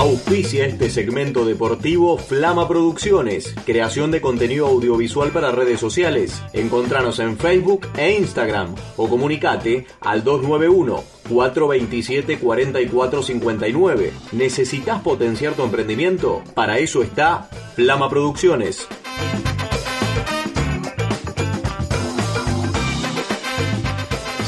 Auspicia este segmento deportivo Flama Producciones, creación de contenido audiovisual para redes sociales. Encontranos en Facebook e Instagram o comunicate al 291 427 4459. ¿Necesitas potenciar tu emprendimiento? Para eso está Flama Producciones.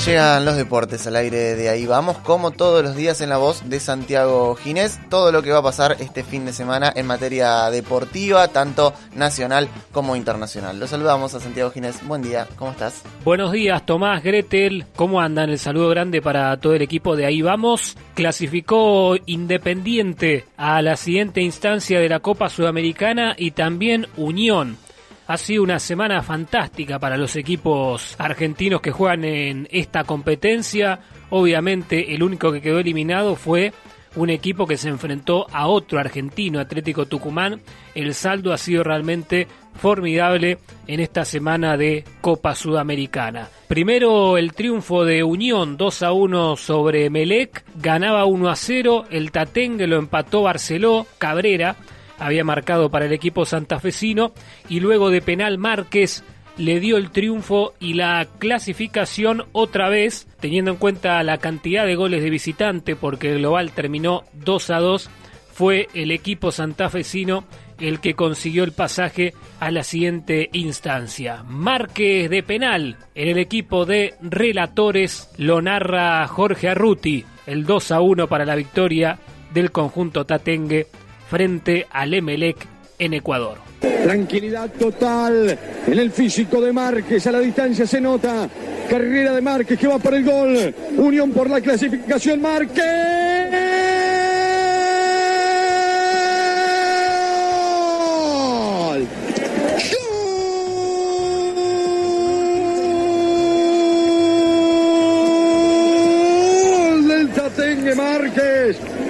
Llegan los deportes al aire de ahí vamos, como todos los días en la voz de Santiago Ginés, todo lo que va a pasar este fin de semana en materia deportiva, tanto nacional como internacional. Los saludamos a Santiago Ginés, buen día, ¿cómo estás? Buenos días Tomás, Gretel, ¿cómo andan? El saludo grande para todo el equipo de ahí vamos. Clasificó Independiente a la siguiente instancia de la Copa Sudamericana y también Unión ha sido una semana fantástica para los equipos argentinos que juegan en esta competencia. Obviamente el único que quedó eliminado fue un equipo que se enfrentó a otro argentino, Atlético Tucumán. El saldo ha sido realmente formidable en esta semana de Copa Sudamericana. Primero el triunfo de Unión 2 a 1 sobre Melec, ganaba 1 a 0, el Tatengue lo empató Barceló, Cabrera había marcado para el equipo santafesino y luego de penal Márquez le dio el triunfo y la clasificación otra vez, teniendo en cuenta la cantidad de goles de visitante, porque el global terminó 2 a 2, fue el equipo santafesino el que consiguió el pasaje a la siguiente instancia. Márquez de penal en el equipo de relatores lo narra Jorge Arruti, el 2 a 1 para la victoria del conjunto Tatengue frente al Emelec en Ecuador. Tranquilidad total en el físico de Márquez, a la distancia se nota. Carrera de Márquez que va por el gol. Unión por la clasificación, Márquez.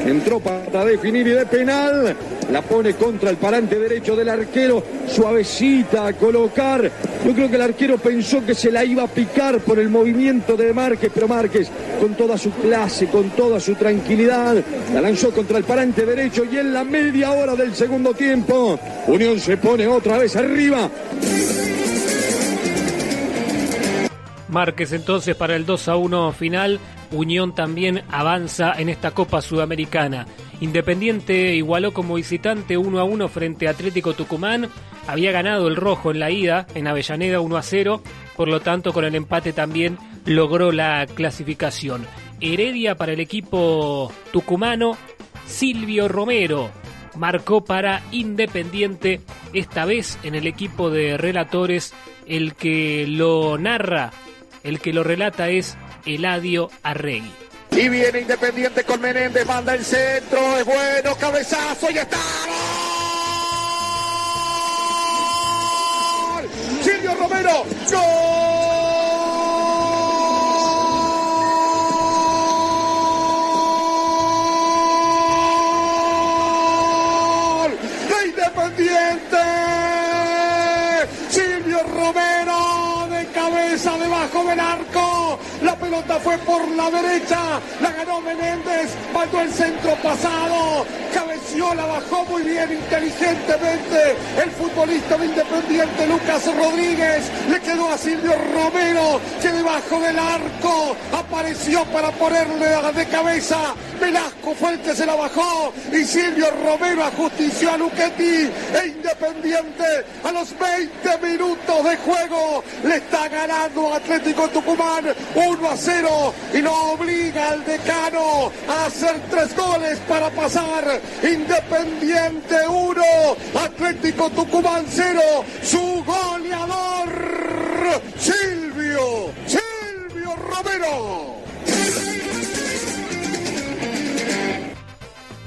Entró para definir y de penal. La pone contra el parante derecho del arquero. Suavecita a colocar. Yo creo que el arquero pensó que se la iba a picar por el movimiento de Márquez, pero Márquez con toda su clase, con toda su tranquilidad, la lanzó contra el parante derecho y en la media hora del segundo tiempo, Unión se pone otra vez arriba. Márquez entonces para el 2 a 1 final. Unión también avanza en esta Copa Sudamericana. Independiente igualó como visitante 1 a 1 frente a Atlético Tucumán. Había ganado el rojo en la ida en Avellaneda 1 a 0. Por lo tanto, con el empate también logró la clasificación. Heredia para el equipo tucumano. Silvio Romero marcó para Independiente, esta vez en el equipo de relatores, el que lo narra el que lo relata es Eladio Arregui. Y viene Independiente con Menéndez, manda el centro, es bueno, cabezazo y está. ¡Gol! Silvio Romero, ¡Gol! ¡De Independiente! Silvio Romero de cabeza debajo del arco. Pelota fue por la derecha. La ganó Menéndez. Mandó el centro pasado. Cabeció, la bajó muy bien, inteligentemente. El futbolista de Independiente, Lucas Rodríguez. Le quedó a Silvio Romero, que debajo del arco apareció para ponerle de cabeza. Velasco fue el que se la bajó. Y Silvio Romero ajustició a Luchetti. E Independiente a los 20 minutos de juego le está ganando Atlético Tucumán 1 a 0 y lo obliga al decano a hacer tres goles para pasar. Independiente 1, Atlético Tucumán 0, su goleador Silvio, Silvio Romero.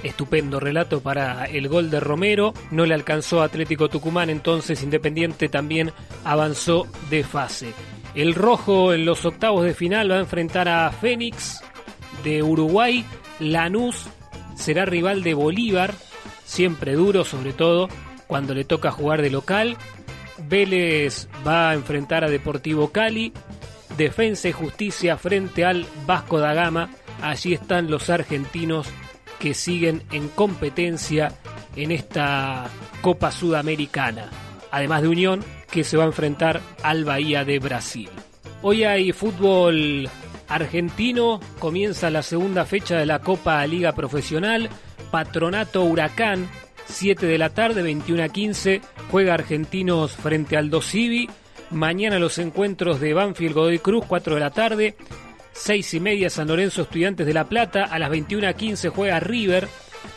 Estupendo relato para el gol de Romero. No le alcanzó Atlético Tucumán, entonces Independiente también avanzó de fase. El rojo en los octavos de final va a enfrentar a Fénix de Uruguay. Lanús será rival de Bolívar, siempre duro sobre todo cuando le toca jugar de local. Vélez va a enfrentar a Deportivo Cali. Defensa y Justicia frente al Vasco da Gama allí están los argentinos que siguen en competencia en esta Copa Sudamericana, además de Unión que se va a enfrentar al Bahía de Brasil. Hoy hay fútbol argentino, comienza la segunda fecha de la Copa Liga Profesional, Patronato Huracán, 7 de la tarde, 21 a 15, juega Argentinos frente al Dosivi, mañana los encuentros de Banfield Godoy Cruz, 4 de la tarde, 6 y media San Lorenzo Estudiantes de La Plata, a las 21 a 15 juega River,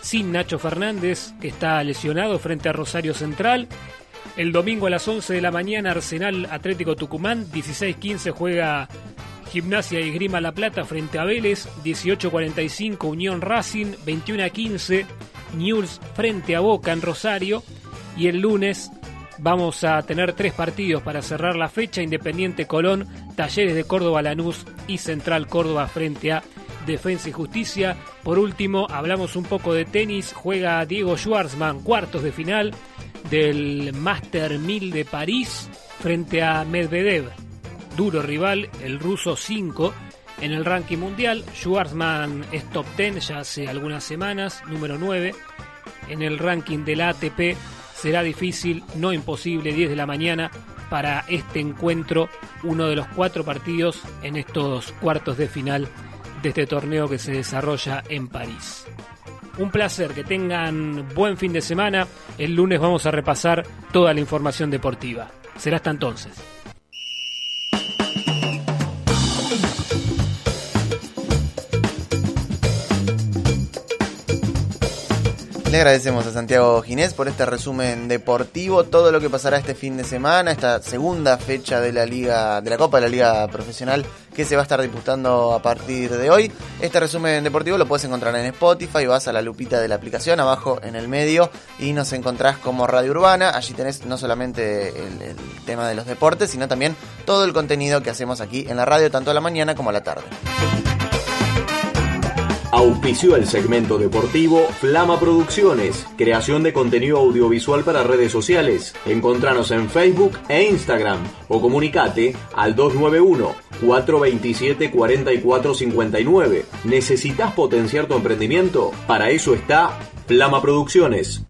sin Nacho Fernández, que está lesionado frente a Rosario Central, el domingo a las 11 de la mañana Arsenal Atlético Tucumán, 16-15 juega Gimnasia y Grima La Plata frente a Vélez, 18-45 Unión Racing, 21-15 News frente a Boca en Rosario y el lunes vamos a tener tres partidos para cerrar la fecha, Independiente Colón, Talleres de Córdoba Lanús y Central Córdoba frente a Defensa y Justicia. Por último, hablamos un poco de tenis, juega Diego Schwartzman, cuartos de final del Master 1000 de París frente a Medvedev. Duro rival, el ruso 5 en el ranking mundial. Schwarzman es top 10 ya hace algunas semanas, número 9. En el ranking de la ATP será difícil, no imposible, 10 de la mañana para este encuentro, uno de los cuatro partidos en estos cuartos de final de este torneo que se desarrolla en París. Un placer, que tengan buen fin de semana. El lunes vamos a repasar toda la información deportiva. Será hasta entonces. Le agradecemos a Santiago Ginés por este resumen deportivo, todo lo que pasará este fin de semana, esta segunda fecha de la Liga, de la Copa de la Liga Profesional que se va a estar disputando a partir de hoy. Este resumen deportivo lo puedes encontrar en Spotify, vas a la lupita de la aplicación abajo en el medio y nos encontrás como Radio Urbana. Allí tenés no solamente el, el tema de los deportes, sino también todo el contenido que hacemos aquí en la radio, tanto a la mañana como a la tarde. Auspició el segmento deportivo Flama Producciones, creación de contenido audiovisual para redes sociales. Encontranos en Facebook e Instagram o comunicate al 291-427-4459. ¿Necesitas potenciar tu emprendimiento? Para eso está Flama Producciones.